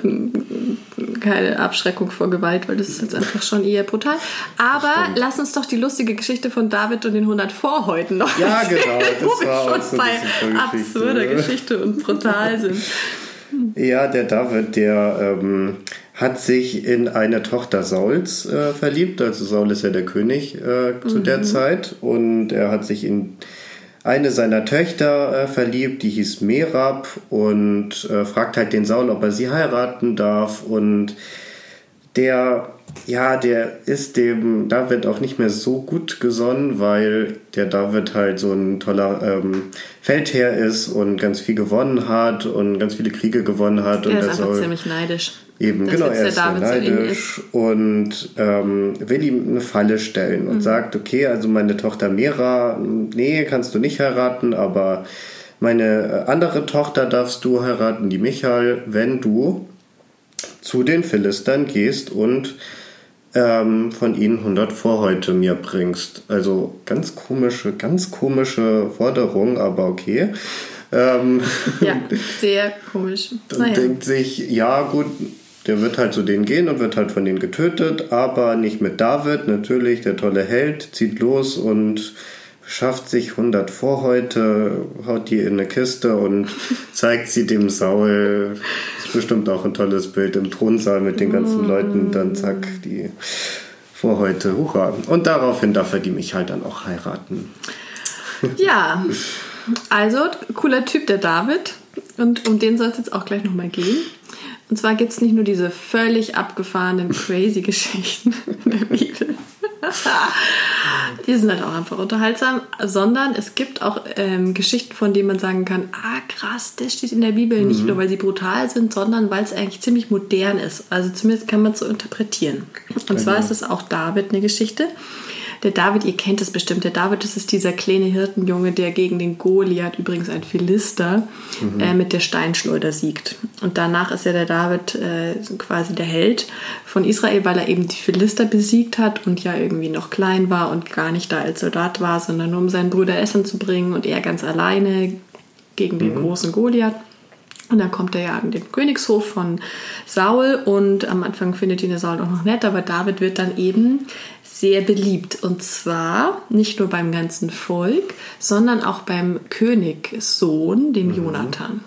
keine Abschreckung vor Gewalt, weil das ist jetzt einfach schon eher brutal. Aber lass uns doch die lustige Geschichte von David und den 100 Vorhäuten noch Ja, erzählen, genau, das wo wir war auch schon so bei eine super Geschichte, absurder ne? Geschichte und brutal sind. Ja, der David, der ähm, hat sich in eine Tochter Sauls äh, verliebt. Also Saul ist ja der König äh, zu der Zeit. Und er hat sich in eine seiner Töchter äh, verliebt, die hieß Merab und äh, fragt halt den Saul, ob er sie heiraten darf. Und der, ja, der ist dem David auch nicht mehr so gut gesonnen, weil der David halt so ein toller ähm, Feldherr ist und ganz viel gewonnen hat und ganz viele Kriege gewonnen hat. und Er ist der einfach Saul ziemlich neidisch. Eben, dass genau, er ist David so neidisch und ähm, will ihm eine Falle stellen Mhm. und sagt, okay, also meine Tochter Mera, nee, kannst du nicht heiraten, aber meine äh, andere Tochter darfst du heiraten, die Michael, wenn du zu den Philistern gehst und ähm, von ihnen 100 Vorhäute mir bringst. Also ganz komische, ganz komische Forderung, aber okay. Ähm, Ja, sehr komisch. und Naja. denkt sich, ja gut, der wird halt zu denen gehen und wird halt von denen getötet, aber nicht mit David, natürlich, der tolle Held, zieht los und schafft sich 100 Vorhäute, haut die in eine Kiste und zeigt sie dem Saul. Ist bestimmt auch ein tolles Bild im Thronsaal mit den ganzen Leuten, dann zack, die Vorhäute, hurra. Und daraufhin darf er die mich halt dann auch heiraten. Ja, also cooler Typ, der David. Und um den soll es jetzt auch gleich nochmal gehen. Und zwar gibt es nicht nur diese völlig abgefahrenen, crazy Geschichten in der Bibel. Die sind halt auch einfach unterhaltsam, sondern es gibt auch ähm, Geschichten, von denen man sagen kann, ah krass, das steht in der Bibel, nicht nur weil sie brutal sind, sondern weil es eigentlich ziemlich modern ist. Also zumindest kann man es so interpretieren. Und zwar ist es auch David eine Geschichte. Der David, ihr kennt es bestimmt, der David, das ist dieser kleine Hirtenjunge, der gegen den Goliath, übrigens ein Philister, äh, mit der Steinschleuder siegt. Und danach ist ja der David äh, quasi der Held von Israel, weil er eben die Philister besiegt hat und ja irgendwie noch klein war und gar nicht da als Soldat war, sondern nur um seinen Bruder Essen zu bringen und er ganz alleine gegen den großen Goliath. Und dann kommt er ja an den Königshof von Saul und am Anfang findet ihn der Saul auch noch nett, aber David wird dann eben sehr beliebt. Und zwar nicht nur beim ganzen Volk, sondern auch beim Königssohn, dem Jonathan.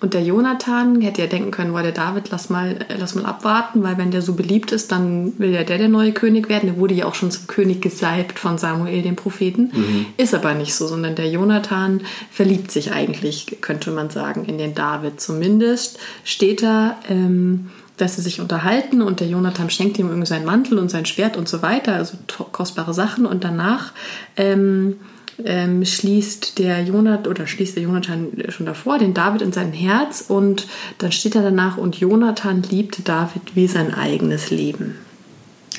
Und der Jonathan hätte ja denken können, boah, der David, lass mal, äh, lass mal abwarten, weil wenn der so beliebt ist, dann will ja der der neue König werden. Der wurde ja auch schon zum König gesalbt von Samuel, dem Propheten. Ist aber nicht so, sondern der Jonathan verliebt sich eigentlich, könnte man sagen, in den David. Zumindest steht da, ähm, dass sie sich unterhalten und der Jonathan schenkt ihm irgendwie seinen Mantel und sein Schwert und so weiter, also kostbare Sachen. Und danach ähm, ähm, schließt der Jonathan oder schließt der Jonathan schon davor den David in sein Herz und dann steht er danach und Jonathan liebt David wie sein eigenes Leben.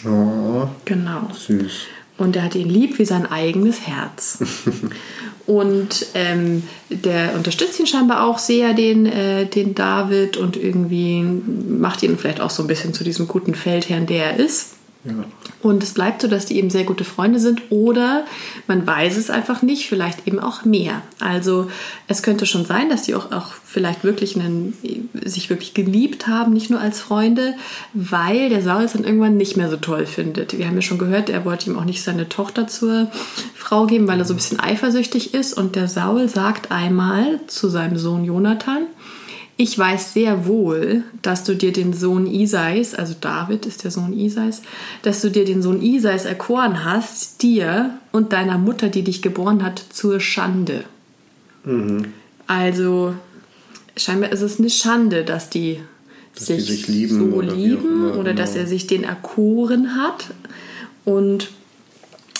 Oh, Genau. süß. Und er hat ihn lieb wie sein eigenes Herz. und ähm, der unterstützt ihn scheinbar auch sehr, den, äh, den David, und irgendwie macht ihn vielleicht auch so ein bisschen zu diesem guten Feldherrn, der er ist. Und es bleibt so, dass die eben sehr gute Freunde sind oder man weiß es einfach nicht, vielleicht eben auch mehr. Also es könnte schon sein, dass die auch, auch vielleicht wirklich einen, sich wirklich geliebt haben, nicht nur als Freunde, weil der Saul es dann irgendwann nicht mehr so toll findet. Wir haben ja schon gehört, er wollte ihm auch nicht seine Tochter zur Frau geben, weil er so ein bisschen eifersüchtig ist. Und der Saul sagt einmal zu seinem Sohn Jonathan, ich weiß sehr wohl, dass du dir den Sohn Isais, also David ist der Sohn Isais, dass du dir den Sohn Isais erkoren hast, dir und deiner Mutter, die dich geboren hat, zur Schande. Also scheinbar ist es eine Schande, dass die, Dass sich, die sich lieben so oder lieben immer, oder dass genau. er sich den erkoren hat. Und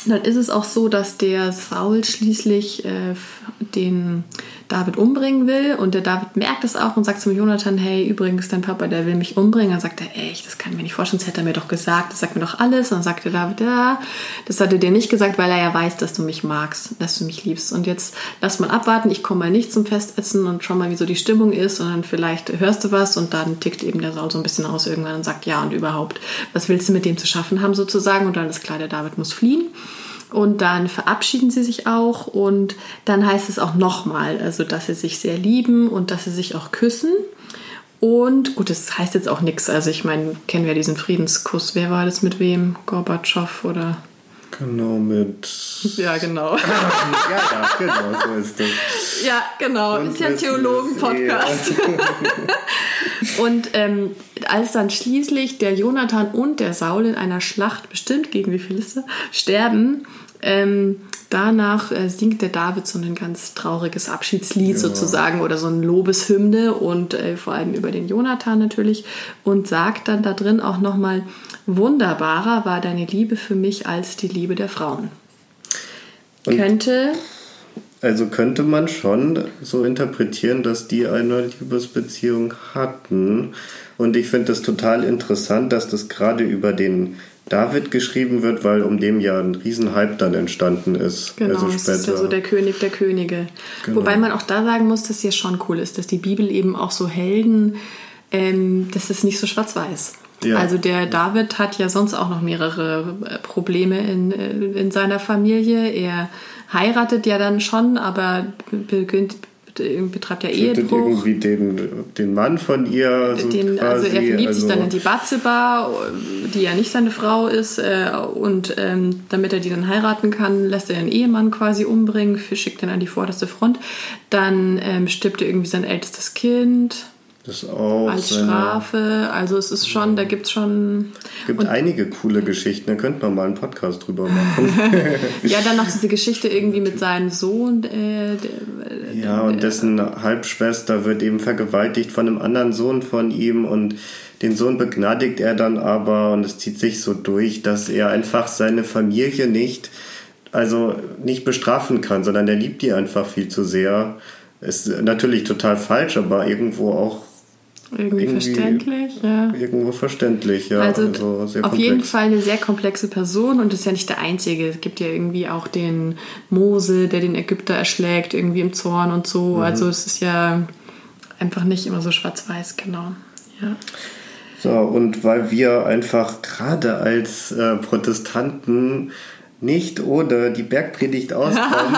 dann ist es auch so, dass der Saul schließlich äh, den David umbringen will und der David merkt es auch und sagt zum Jonathan, hey, übrigens, dein Papa, der will mich umbringen. Dann sagt er, echt, das kann ich mir nicht vorstellen, das hätte er mir doch gesagt, das sagt mir doch alles. Und dann sagt der David, ja, das hat er dir nicht gesagt, weil er ja weiß, dass du mich magst, dass du mich liebst. Und jetzt lass mal abwarten, ich komme mal nicht zum Festessen und schau mal, wie so die Stimmung ist und dann vielleicht hörst du was und dann tickt eben der Saul so ein bisschen aus irgendwann und sagt, ja und überhaupt, was willst du mit dem zu schaffen haben sozusagen? Und dann ist klar, der David muss fliehen. Und dann verabschieden sie sich auch und dann heißt es auch nochmal, also dass sie sich sehr lieben und dass sie sich auch küssen. Und gut, das heißt jetzt auch nichts. Also ich meine, kennen wir diesen Friedenskuss. Wer war das mit wem? Gorbatschow oder? Genau, mit. Ja, genau. ja, ja, genau, so ist das. Ja, genau. Und ist ja ein Theologen-Podcast. und ähm, als dann schließlich der Jonathan und der Saul in einer Schlacht bestimmt gegen die Philister sterben, ähm, danach äh, singt der David so ein ganz trauriges Abschiedslied ja. sozusagen oder so ein Lobeshymne und äh, vor allem über den Jonathan natürlich und sagt dann da drin auch nochmal, wunderbarer war deine Liebe für mich als die Liebe der Frauen. Und könnte. Also könnte man schon so interpretieren, dass die eine Liebesbeziehung hatten. Und ich finde das total interessant, dass das gerade über den David geschrieben wird, weil um dem ja ein Riesenhype dann entstanden ist. Genau, also das ist ja so der König der Könige. Genau. Wobei man auch da sagen muss, dass ja schon cool ist, dass die Bibel eben auch so Helden, ähm, das ist nicht so schwarz-weiß. Ja. Also der David hat ja sonst auch noch mehrere äh, Probleme in, äh, in seiner Familie. Er heiratet ja dann schon, aber beginnt, betreibt ja Ehebruch. irgendwie den, den Mann von ihr. So den, quasi, also er verliebt also sich dann in die Batzeba, die ja nicht seine Frau ist. Äh, und ähm, damit er die dann heiraten kann, lässt er ihren Ehemann quasi umbringen, schickt ihn an die vorderste Front. Dann ähm, stirbt irgendwie sein ältestes Kind. Das auch. Als Strafe. Also es ist schon, da gibt es schon. Es gibt einige coole Geschichten, da könnte man mal einen Podcast drüber machen. ja, dann noch diese Geschichte irgendwie mit seinem Sohn. Äh, ja, und dessen Halbschwester wird eben vergewaltigt von einem anderen Sohn von ihm und den Sohn begnadigt er dann aber und es zieht sich so durch, dass er einfach seine Familie nicht, also nicht bestrafen kann, sondern er liebt die einfach viel zu sehr. Ist natürlich total falsch, aber irgendwo auch irgendwie, irgendwie, verständlich, ja. Irgendwo verständlich, ja. Also, also auf komplex. jeden Fall eine sehr komplexe Person und ist ja nicht der Einzige. Es gibt ja irgendwie auch den Mose, der den Ägypter erschlägt, irgendwie im Zorn und so. Mhm. Also es ist ja einfach nicht immer so schwarz-weiß, genau. Ja. So, und weil wir einfach gerade als äh, Protestanten nicht ohne die Bergpredigt auskommen,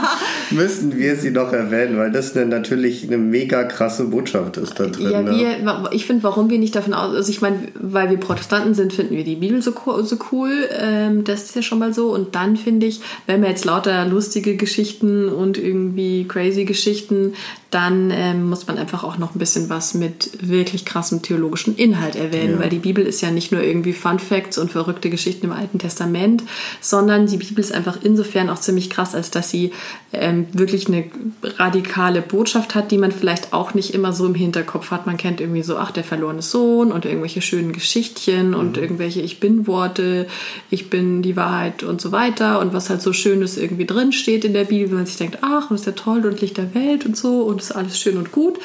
müssen wir sie noch erwähnen, weil das eine, natürlich eine mega krasse Botschaft ist da drin. Ja, ne? wir, ich finde, warum wir nicht davon aus, also ich meine, weil wir Protestanten sind, finden wir die Bibel so, so cool, ähm, das ist ja schon mal so. Und dann finde ich, wenn wir jetzt lauter lustige Geschichten und irgendwie crazy Geschichten dann ähm, muss man einfach auch noch ein bisschen was mit wirklich krassem theologischen Inhalt erwähnen, ja. weil die Bibel ist ja nicht nur irgendwie Fun Facts und verrückte Geschichten im Alten Testament, sondern die Bibel ist einfach insofern auch ziemlich krass, als dass sie ähm, wirklich eine radikale Botschaft hat, die man vielleicht auch nicht immer so im Hinterkopf hat. Man kennt irgendwie so, ach, der verlorene Sohn und irgendwelche schönen Geschichtchen mhm. und irgendwelche Ich bin Worte, ich bin die Wahrheit und so weiter und was halt so Schönes irgendwie drin steht in der Bibel, wenn man sich denkt, ach, das ist ja toll und Licht der Welt und so und ist alles schön und gut.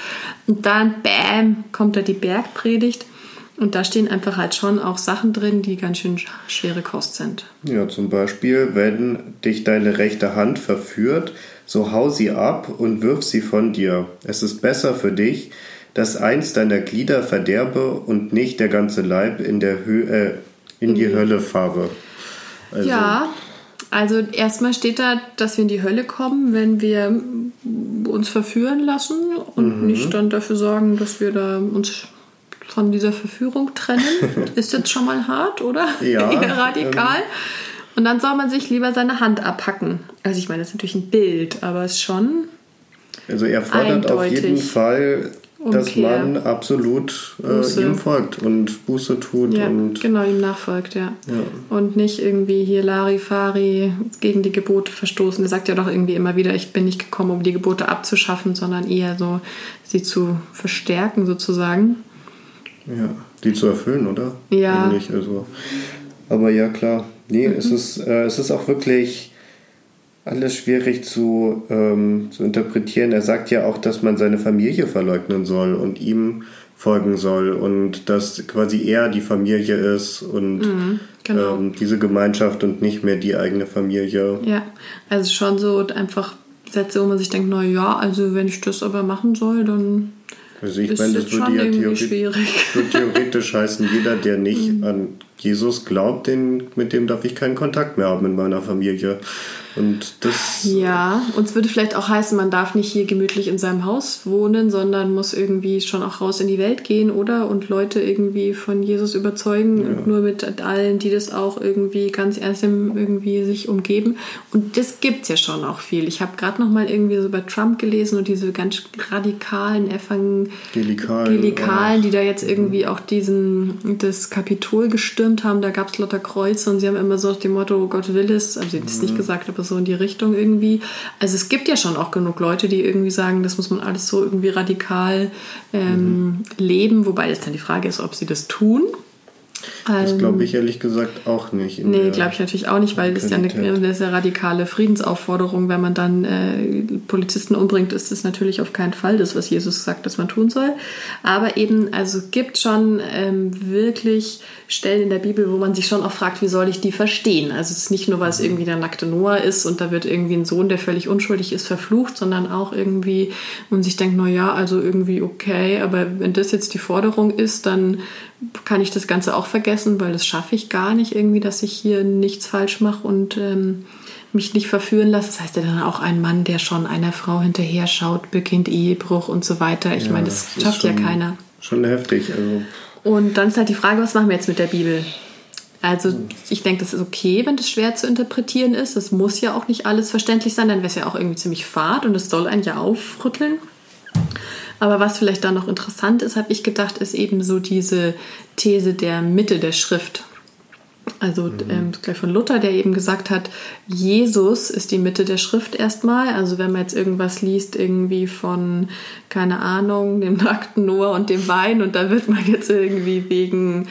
Und dann, bam, kommt da die Bergpredigt. Und da stehen einfach halt schon auch Sachen drin, die ganz schön schwere Kost sind. Ja, zum Beispiel, wenn dich deine rechte Hand verführt, so hau sie ab und wirf sie von dir. Es ist besser für dich, dass eins deiner Glieder verderbe und nicht der ganze Leib in, der Hö äh, in die Hölle fahre. Also, ja, also erstmal steht da, dass wir in die Hölle kommen, wenn wir uns verführen lassen und mhm. nicht dann dafür sorgen, dass wir da uns von dieser Verführung trennen. Ist jetzt schon mal hart, oder? Ja. radikal. Ähm. Und dann soll man sich lieber seine Hand abhacken. Also ich meine, das ist natürlich ein Bild, aber es ist schon. Also er fordert eindeutig. auf jeden Fall dass man absolut äh, ihm folgt und Buße tut. Ja, und genau, ihm nachfolgt, ja. ja. Und nicht irgendwie hier Larifari gegen die Gebote verstoßen. Er sagt ja doch irgendwie immer wieder, ich bin nicht gekommen, um die Gebote abzuschaffen, sondern eher so sie zu verstärken sozusagen. Ja, die zu erfüllen, oder? Ja. Ähnlich, also. Aber ja, klar. Nee, mhm. es, ist, äh, es ist auch wirklich alles schwierig zu, ähm, zu interpretieren. Er sagt ja auch, dass man seine Familie verleugnen soll und ihm folgen soll und dass quasi er die Familie ist und mhm, genau. ähm, diese Gemeinschaft und nicht mehr die eigene Familie. Ja, also schon so einfach Sätze, wo man sich denkt, na ja, also wenn ich das aber machen soll, dann also ich meine, das würde ja theoretisch, würde theoretisch heißen, jeder, der nicht mhm. an Jesus glaubt, den, mit dem darf ich keinen Kontakt mehr haben in meiner Familie. Und das. Ja, und es würde vielleicht auch heißen, man darf nicht hier gemütlich in seinem Haus wohnen, sondern muss irgendwie schon auch raus in die Welt gehen, oder? Und Leute irgendwie von Jesus überzeugen ja. und nur mit allen, die das auch irgendwie ganz ernst irgendwie sich umgeben. Und das gibt es ja schon auch viel. Ich habe gerade noch mal irgendwie so über Trump gelesen und diese ganz radikalen Evangelikalen, die da jetzt irgendwie auch diesen, das Kapitol gestürmt haben. Da gab es lauter Kreuze und sie haben immer so nach dem Motto, Gott will es, also sie es nicht gesagt, aber so in die Richtung irgendwie. Also es gibt ja schon auch genug Leute, die irgendwie sagen, das muss man alles so irgendwie radikal ähm, mhm. leben, wobei es dann die Frage ist, ob sie das tun. Das ähm, glaube ich ehrlich gesagt auch nicht. Nee, glaube ich natürlich auch nicht, weil das ist ja eine, eine, sehr radikale Friedensaufforderung. Wenn man dann äh, Polizisten umbringt, ist das natürlich auf keinen Fall das, was Jesus sagt, dass man tun soll. Aber eben, also gibt schon ähm, wirklich Stellen in der Bibel, wo man sich schon auch fragt, wie soll ich die verstehen? Also es ist nicht nur, weil es irgendwie der nackte Noah ist und da wird irgendwie ein Sohn, der völlig unschuldig ist, verflucht, sondern auch irgendwie, wo man sich denkt, na ja, also irgendwie okay, aber wenn das jetzt die Forderung ist, dann kann ich das Ganze auch vergessen, weil das schaffe ich gar nicht irgendwie, dass ich hier nichts falsch mache und ähm, mich nicht verführen lasse. Das heißt ja dann auch ein Mann, der schon einer Frau hinterher schaut, beginnt Ehebruch und so weiter. Ich ja, meine, das schafft schon, ja keiner. Schon heftig. Also. Und dann ist halt die Frage, was machen wir jetzt mit der Bibel? Also ich denke, das ist okay, wenn das schwer zu interpretieren ist. Das muss ja auch nicht alles verständlich sein, dann wäre es ja auch irgendwie ziemlich fad und es soll einen ja aufrütteln. Aber was vielleicht da noch interessant ist, habe ich gedacht, ist eben so diese These der Mitte der Schrift. Also mhm. ähm, gleich von Luther, der eben gesagt hat, Jesus ist die Mitte der Schrift erstmal. Also wenn man jetzt irgendwas liest, irgendwie von, keine Ahnung, dem nackten Noah und dem Wein und da wird man jetzt irgendwie wegen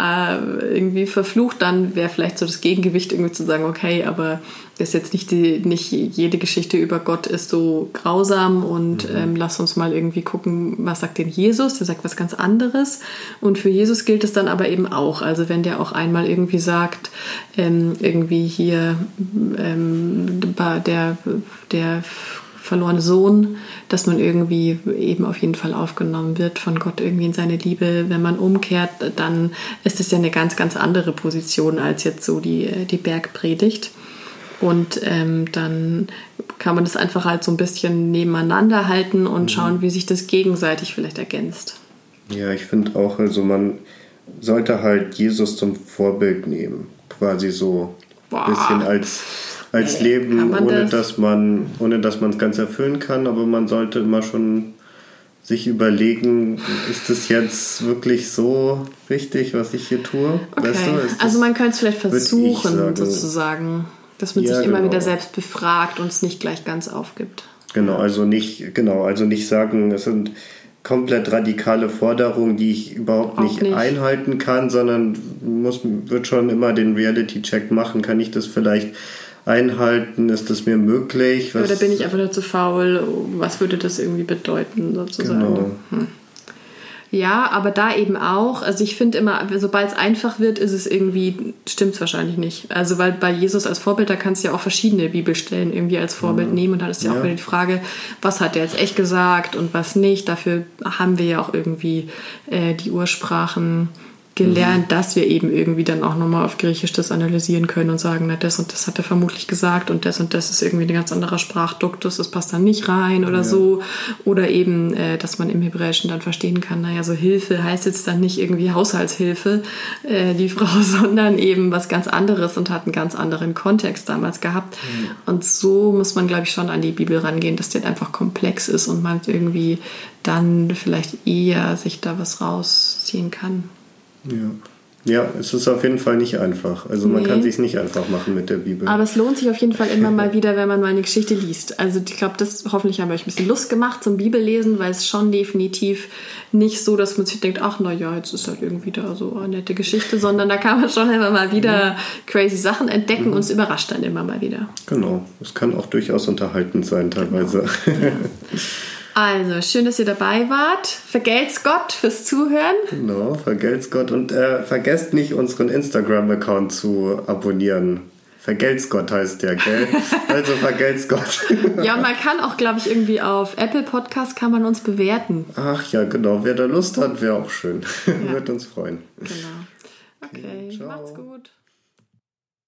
äh, irgendwie verflucht, dann wäre vielleicht so das Gegengewicht irgendwie zu sagen, okay, aber ist jetzt nicht die, nicht jede Geschichte über Gott ist so grausam und mhm. ähm, lass uns mal irgendwie gucken, was sagt denn Jesus? Der sagt was ganz anderes. Und für Jesus gilt es dann aber eben auch. Also wenn der auch einmal irgendwie sagt, ähm, irgendwie hier ähm, der, der verlorene Sohn, dass man irgendwie eben auf jeden Fall aufgenommen wird von Gott irgendwie in seine Liebe. Wenn man umkehrt, dann ist es ja eine ganz, ganz andere Position als jetzt so die, die Bergpredigt. Und ähm, dann kann man das einfach halt so ein bisschen nebeneinander halten und mhm. schauen, wie sich das gegenseitig vielleicht ergänzt. Ja, ich finde auch, also man sollte halt Jesus zum Vorbild nehmen. Quasi so ein bisschen als als Leben, ohne das? dass man, ohne dass man es ganz erfüllen kann, aber man sollte immer schon sich überlegen, ist das jetzt wirklich so wichtig, was ich hier tue? Okay. Weißt du, also man könnte es vielleicht versuchen, sozusagen, dass man ja, sich immer genau. wieder selbst befragt und es nicht gleich ganz aufgibt. Genau, also nicht, genau, also nicht sagen, es sind komplett radikale Forderungen, die ich überhaupt nicht, nicht, einhalten kann, sondern muss, wird schon immer den Reality-Check machen, kann ich das vielleicht einhalten? Ist das mir möglich? Was Oder bin ich einfach nur zu faul? Was würde das irgendwie bedeuten, sozusagen? Genau. Hm. Ja, aber da eben auch. Also ich finde immer, sobald es einfach wird, ist es irgendwie, stimmt es wahrscheinlich nicht. Also weil bei Jesus als Vorbild, da kannst du ja auch verschiedene Bibelstellen irgendwie als Vorbild mhm. nehmen und da ist ja, ja auch wieder die Frage, was hat er jetzt echt gesagt und was nicht. Dafür haben wir ja auch irgendwie äh, die Ursprachen gelernt, mhm. dass wir eben irgendwie dann auch nochmal auf Griechisch das analysieren können und sagen, na, das und das hat er vermutlich gesagt und das und das ist irgendwie ein ganz anderer Sprachduktus, das passt dann nicht rein oder ja. so. Oder eben, äh, dass man im Hebräischen dann verstehen kann, naja, so Hilfe heißt jetzt dann nicht irgendwie Haushaltshilfe, äh, die Frau, sondern eben was ganz anderes und hat einen ganz anderen Kontext damals gehabt. Mhm. Und so muss man, glaube ich, schon an die Bibel rangehen, dass die halt einfach komplex ist und man irgendwie dann vielleicht eher sich da was rausziehen kann. Ja. Ja, es ist auf jeden Fall nicht einfach. Also man Nee. kann sich nicht einfach machen mit der Bibel. Aber es lohnt sich auf jeden Fall immer mal wieder, wenn man mal eine Geschichte liest. Also ich glaube, das hoffentlich haben wir euch ein bisschen Lust gemacht zum Bibellesen, weil es schon definitiv nicht so, dass man sich denkt, ach na ja, jetzt ist halt irgendwie da so eine nette Geschichte, sondern da kann man schon immer mal wieder crazy Sachen entdecken und es überrascht dann immer mal wieder. Genau, es kann auch durchaus unterhaltend sein teilweise. Also, schön, dass ihr dabei wart. Vergelt's Gott fürs Zuhören. Genau, vergelt's Gott. Und äh, vergesst nicht, unseren Instagram-Account zu abonnieren. Vergelt's Gott heißt der, gell? Also vergelt's Gott. Ja, man kann auch, glaube ich, irgendwie auf Apple Podcast kann man uns bewerten. Ach ja, genau. Wer da Lust hat, wäre auch schön. Wird uns freuen. Genau. Okay, ciao. macht's gut.